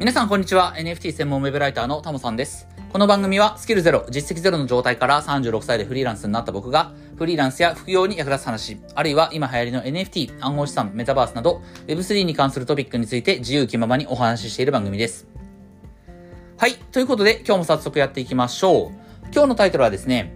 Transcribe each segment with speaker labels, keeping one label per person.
Speaker 1: 皆さんこんにちは。NFT 専門ウェブライターのタモさんです。この番組はスキルゼロ、実績ゼロの状態から36歳でフリーランスになった僕が、フリーランスや副業に役立つ話、あるいは今流行りの NFT、暗号資産、メタバースなど、Web3 に関するトピックについて自由気ままにお話ししている番組です。はい。ということで、今日も早速やっていきましょう。今日のタイトルはですね、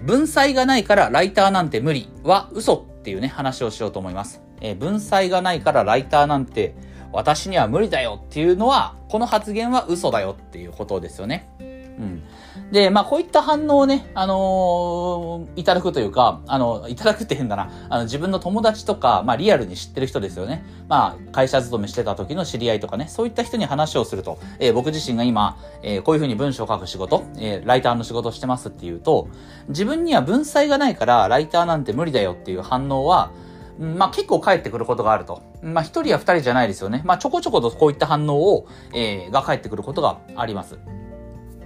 Speaker 1: 文才がないからライターなんて無理は嘘っていうね、話をしようと思います。えー文才がないからライターなんて私には無理だよっていうのは、この発言は嘘だよっていうことですよね。うん。で、まあ、こういった反応をね、あのーいただくというか、あの、いただくって変だな。あの、自分の友達とか、まあ、リアルに知ってる人ですよね。まあ、会社勤めしてた時の知り合いとかね、そういった人に話をすると、えー僕自身が今、えーこういうふうに文章を書く仕事、えーライターの仕事をしてますっていうと、自分には文才がないから、ライターなんて無理だよっていう反応は、まあ結構返ってくることがあると。まあ一人や二人じゃないですよね。まあちょこちょことこういった反応を、えーが返ってくることがあります。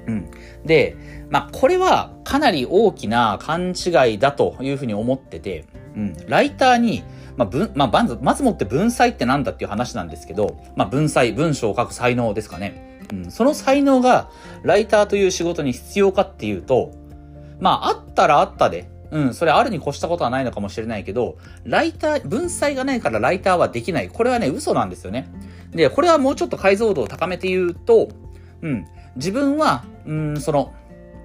Speaker 1: うん。で、まあこれはかなり大きな勘違いだというふうに思ってて、うん。ライターに、まあ、まあまず、まずもって文才ってなんだっていう話なんですけど、まあ文才、文章を書く才能ですかね。うん。その才能がライターという仕事に必要かっていうと、まああったらあったで、うん、それあるに越したことはないのかもしれないけど、ライター、文才がないからライターはできない。これはね、嘘なんですよね。で、これはもうちょっと解像度を高めて言うと、うん、自分は、うん、その、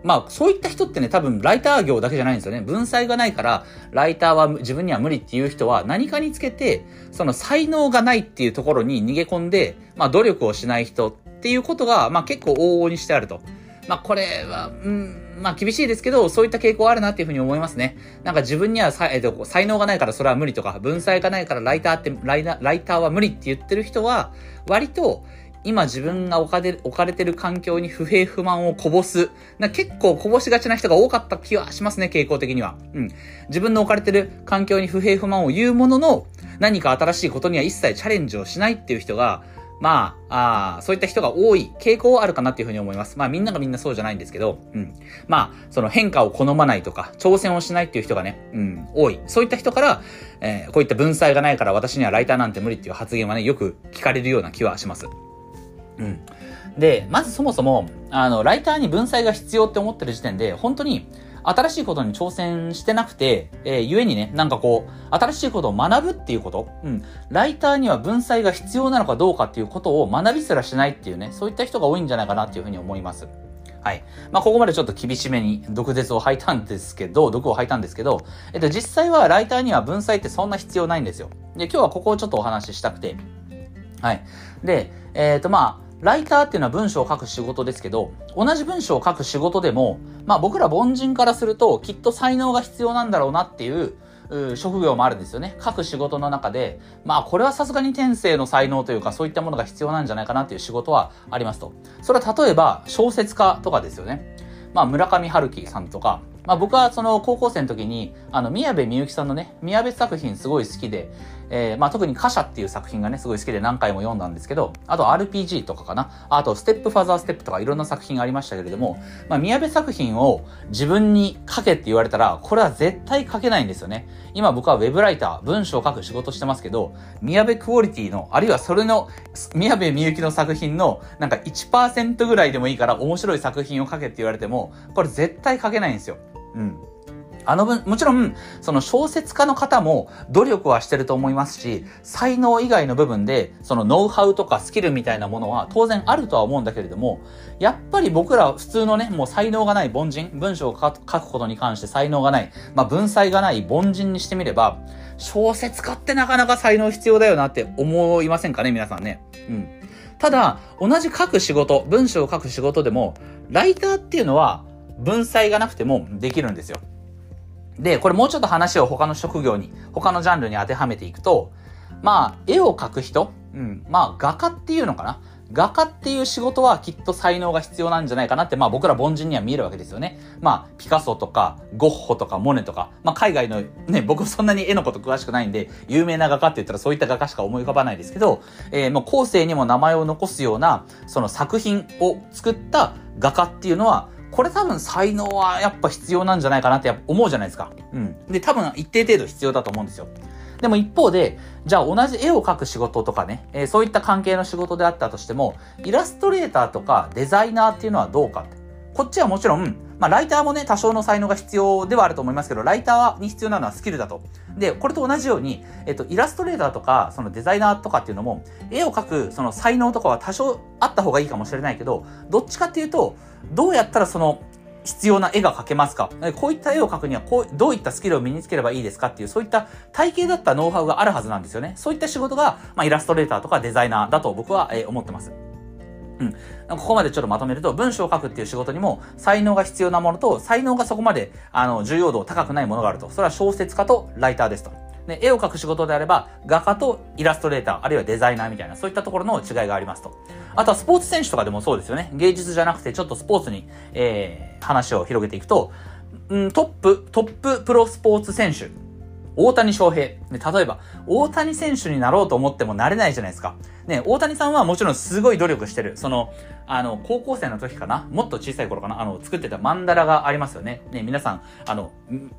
Speaker 1: まあ、そういった人ってね、多分、ライター業だけじゃないんですよね。文才がないから、ライターは自分には無理っていう人は、何かにつけて、その才能がないっていうところに逃げ込んで、まあ、努力をしない人っていうことが、まあ、結構往々にしてあると。まあ、これは、うん、まあ、厳しいですけど、そういった傾向あるなっていうふうに思いますね。なんか自分にはさ、えっと、才能がないからそれは無理とか、文才がないからライターって、ライターは無理って言ってる人は、割と、今自分が置かれ置かれてる環境に不平不満をこぼす。な結構こぼしがちな人が多かった気はしますね、傾向的には。うん。自分の置かれてる環境に不平不満を言うものの、何か新しいことには一切チャレンジをしないっていう人が、まあ、あそういった人が多い傾向はあるかなっていうふうに思います。まあみんながみんなそうじゃないんですけど、うん。まあ、その変化を好まないとか、挑戦をしないっていう人がね、うん、多い。そういった人から、えーこういった文才がないから私にはライターなんて無理っていう発言はね、よく聞かれるような気はします。うん。で、まずそもそも、あの、ライターに文才が必要って思ってる時点で、本当に、新しいことに挑戦してなくて、えー、ゆえにね、なんかこう、新しいことを学ぶっていうこと、うん。ライターには文才が必要なのかどうかっていうことを学びすらしないっていうね、そういった人が多いんじゃないかなっていうふうに思います。はい。まあ、ここまでちょっと厳しめに毒舌を吐いたんですけど、毒を吐いたんですけど、えっと、実際はライターには文才ってそんな必要ないんですよ。で、今日はここをちょっとお話ししたくて、はい。で、えっ、と、まあ、ライターっていうのは文章を書く仕事ですけど、同じ文章を書く仕事でも、まあ僕ら凡人からすると、きっと才能が必要なんだろうなっていう、職業もあるんですよね。書く仕事の中で、まあこれはさすがに天性の才能というかそういったものが必要なんじゃないかなっていう仕事はありますと。それは例えば小説家とかですよね。まあ村上春樹さんとか、まあ僕はその高校生の時に、あの宮部みゆきさんのね、宮部作品すごい好きで、えー、まあ特に歌者っていう作品がね、すごい好きで何回も読んだんですけど、あと RPG とかかな。あとステップファザーステップとかいろんな作品がありましたけれども、まあ宮部作品を自分に書けって言われたら、これは絶対書けないんですよね。今僕はウェブライター、文章を書く仕事してますけど、宮部クオリティの、あるいはそれの、宮部みゆきの作品の、なんか1%ぐらいでもいいから面白い作品を書けって言われても、これ絶対書けないんですよ。うん。あの分、もちろん、その小説家の方も努力はしてると思いますし、才能以外の部分で、そのノウハウとかスキルみたいなものは当然あるとは思うんだけれども、やっぱり僕ら普通のね、もう才能がない凡人、文章を書くことに関して才能がない、まあ文才がない凡人にしてみれば、小説家ってなかなか才能必要だよなって思いませんかね、皆さんね。うん。ただ、同じ書く仕事、文章を書く仕事でも、ライターっていうのは文才がなくてもできるんですよ。で、これもうちょっと話を他の職業に、他のジャンルに当てはめていくと、まあ、絵を描く人、うん、まあ、画家っていうのかな？画家っていう仕事はきっと才能が必要なんじゃないかなって、まあ僕ら凡人には見えるわけですよね。まあ、ピカソとか、ゴッホとか、モネとか、まあ海外のね、僕そんなに絵のこと詳しくないんで、有名な画家って言ったらそういった画家しか思い浮かばないですけど、えー、もう後世にも名前を残すような、その作品を作った画家っていうのは、これ多分才能はやっぱ必要なんじゃないかなって思うじゃないですか。うん。で、多分一定程度必要だと思うんですよ。でも一方で、じゃあ同じ絵を描く仕事とかね、えー、そういった関係の仕事であったとしても、イラストレーターとかデザイナーっていうのはどうかって。こっちはもちろん、まあ、ライターもね、多少の才能が必要ではあると思いますけど、ライターに必要なのはスキルだと。で、これと同じように、えっと、イラストレーターとか、そのデザイナーとかっていうのも、絵を描く、その才能とかは多少あった方がいいかもしれないけど、どっちかっていうと、どうやったらその、必要な絵が描けますか？こういった絵を描くにはこう、どういったスキルを身につければいいですか？っていう、そういった体系だったノウハウがあるはずなんですよね。そういった仕事が、まあ、イラストレーターとかデザイナーだと僕は、えー、思ってます。うん。ここまでちょっとまとめると、文章を書くっていう仕事にも、才能が必要なものと、才能がそこまで、あの、重要度高くないものがあると。それは小説家とライターですと。で、絵を描く仕事であれば、画家とイラストレーター、あるいはデザイナーみたいな、そういったところの違いがありますと。あとはスポーツ選手とかでもそうですよね。芸術じゃなくて、ちょっとスポーツに、えー、話を広げていくと、うん、トップ、トッププロスポーツ選手大谷翔平。例えば、大谷選手になろうと思ってもなれないじゃないですか。ね、大谷さんはもちろんすごい努力してる。その、あの、高校生の時かな？もっと小さい頃かな？あの、作ってたマンダラがありますよね。ね、皆さん、あの、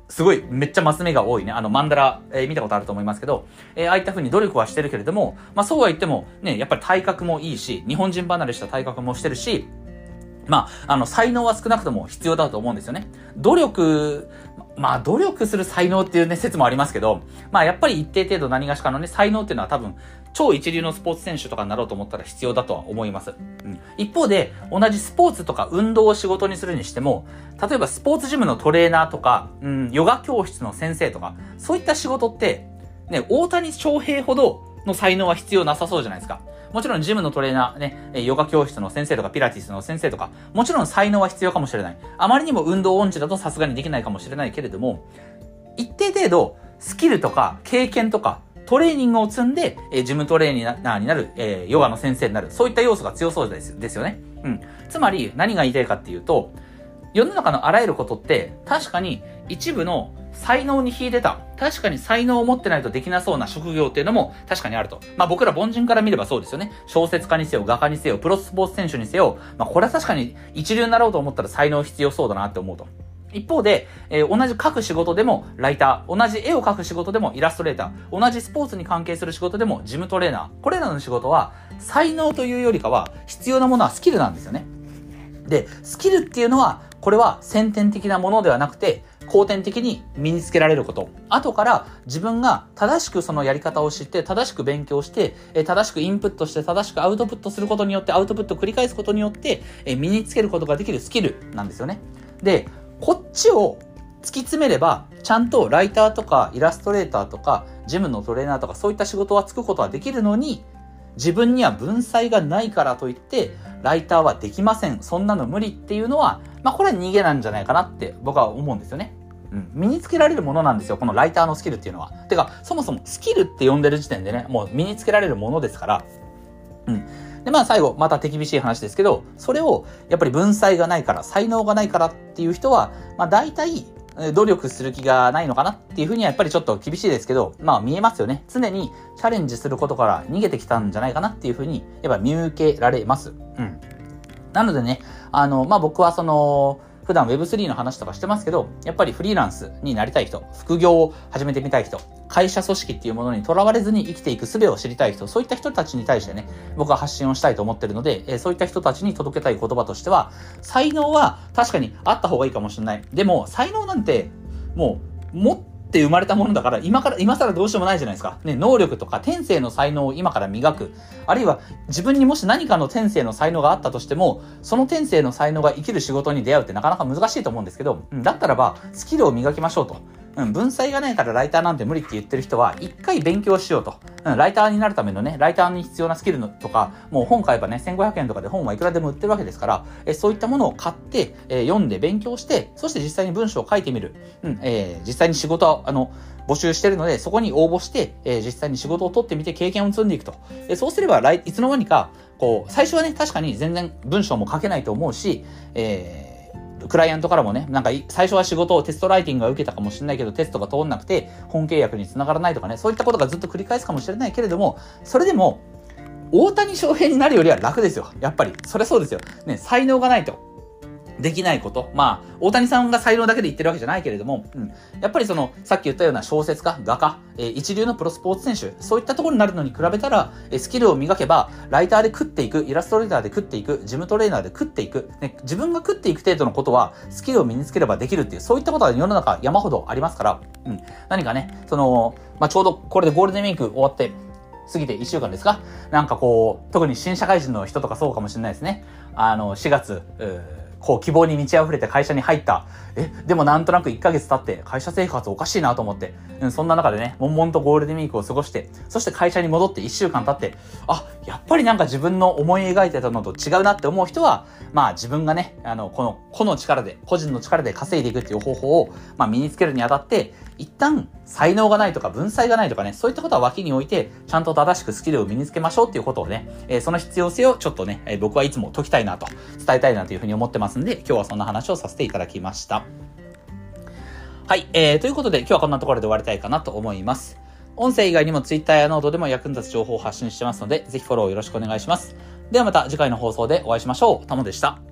Speaker 1: すごい、めっちゃマス目が多いね。あの、マンダラ、えー、見たことあると思いますけど、えー、ああいった風に努力はしてるけれども、まあそうは言っても、ね、やっぱり体格もいいし、日本人離れした体格もしてるし、まあ、あの、才能は少なくとも必要だと思うんですよね。努力、まあ、努力する才能っていうね、説もありますけど、まあ、やっぱり一定程度何がしかのね、才能っていうのは多分、超一流のスポーツ選手とかになろうと思ったら必要だとは思います。うん、一方で、同じスポーツとか運動を仕事にするにしても、例えばスポーツジムのトレーナーとか、うん、ヨガ教室の先生とか、そういった仕事って、ね、大谷翔平ほどの才能は必要なさそうじゃないですか。もちろんジムのトレーナーね、ヨガ教室の先生とかピラティスの先生とか、もちろん才能は必要かもしれない。あまりにも運動音痴だとさすがにできないかもしれないけれども、一定程度、スキルとか経験とか、トレーニングを積んで、えー、ジムトレーナーになる、えー、ヨガの先生になる、そういった要素が強そうですですよね。うん。つまり、何が言いたいかっていうと、世の中のあらゆることって、確かに一部の才能に秀でた。確かに才能を持ってないとできなそうな職業っていうのも確かにあると。まあ僕ら凡人から見ればそうですよね。小説家にせよ、画家にせよ、プロスポーツ選手にせよ、まあこれは確かに一流になろうと思ったら才能必要そうだなって思うと。一方で、えー、同じ書く仕事でもライター、同じ絵を描く仕事でもイラストレーター、同じスポーツに関係する仕事でもジムトレーナー。これらの仕事は才能というよりかは必要なものはスキルなんですよね。で、スキルっていうのは、これは先天的なものではなくて、後天的に身につけられること。後から自分が正しくそのやり方を知って、正しく勉強して、正しくインプットして、正しくアウトプットすることによって、アウトプットを繰り返すことによって、身につけることができるスキルなんですよね。で、こっちを突き詰めれば、ちゃんとライターとかイラストレーターとか、ジムのトレーナーとかそういった仕事はつくことはできるのに、自分には文才がないからといって、ライターはできません。そんなの無理っていうのは、まあこれは逃げなんじゃないかなって僕は思うんですよね。うん、身につけられるものなんですよ、このライターのスキルっていうのは。てか、そもそもスキルって呼んでる時点でね、もう身につけられるものですから、うん。で、まあ最後、また手厳しい話ですけど、それを、やっぱり文才がないから、才能がないからっていう人は、まあ大体、努力する気がないのかなっていうふうにはやっぱりちょっと厳しいですけど、まあ見えますよね。常にチャレンジすることから逃げてきたんじゃないかなっていうふうに、やっぱ見受けられます。うん。なのでね、あの、まあ僕はその、普段 Web3 の話とかしてますけど、やっぱりフリーランスになりたい人、副業を始めてみたい人、会社組織っていうものにとらわれずに生きていく術を知りたい人、そういった人たちに対してね、僕は発信をしたいと思ってるので、そういった人たちに届けたい言葉としては、才能は確かにあった方がいいかもしれない。でも、才能なんて、もう、もっって生まれたものだから、今から、今更どうしようもないじゃないですか。ね、能力とか天性の才能を今から磨く。あるいは、自分にもし何かの天性の才能があったとしても、その天性の才能が生きる仕事に出会うってなかなか難しいと思うんですけど、だったらば、スキルを磨きましょうと。うん、文才がないからライターなんて無理って言ってる人は、一回勉強しようと。うん、ライターになるためのね、ライターに必要なスキルのとか、もう本買えばね、1500円とかで本はいくらでも売ってるわけですから、えそういったものを買って、え読んで勉強して、そして実際に文章を書いてみる。うん、えー、実際に仕事を、あの、募集してるので、そこに応募して、えー、実際に仕事を取ってみて経験を積んでいくと。えそうすれば、いつの間にか、こう、最初はね、確かに全然文章も書けないと思うし、えークライアントからもね、なんか最初は仕事をテストライティングが受けたかもしれないけど、テストが通んなくて、本契約につながらないとかね、そういったことがずっと繰り返すかもしれないけれども、それでも、大谷翔平になるよりは楽ですよ。やっぱり。それそうですよ。ね、才能がないと。できないこと。まあ、大谷さんが才能だけで言ってるわけじゃないけれども、うん。やっぱりその、さっき言ったような小説家、画家、えー、一流のプロスポーツ選手、そういったところになるのに比べたら、えー、スキルを磨けば、ライターで食っていく、イラストレーターで食っていく、ジムトレーナーで食っていく、ね、自分が食っていく程度のことは、スキルを身につければできるっていう、そういったことは世の中山ほどありますから、うん。何かね、その、まあ、ちょうどこれでゴールデンウィーク終わって、過ぎて1週間ですか？なんかこう、特に新社会人の人とかそうかもしれないですね。あの、4月、こう希望に満ち溢れて会社に入った。え、でもなんとなく1ヶ月経って会社生活おかしいなと思って、うん、そんな中でね、悶々とゴールデンウィークを過ごして、そして会社に戻って1週間経って、あ、やっぱりなんか自分の思い描いてたのと違うなって思う人は、まあ自分がね、あの、この個の力で、個人の力で稼いでいくっていう方法を、まあ身につけるにあたって、一旦才能がないとか文才がないとかね、そういったことは脇に置いて、ちゃんと正しくスキルを身につけましょうっていうことをね、えー、その必要性をちょっとね、えー、僕はいつも説きたいなと、伝えたいなというふうに思ってますんで、今日はそんな話をさせていただきました。はい、えー、ということで今日はこんなところで終わりたいかなと思います。音声以外にも Twitter やノートでも役に立つ情報を発信してますので、ぜひフォローよろしくお願いします。ではまた次回の放送でお会いしましょう。タモでした。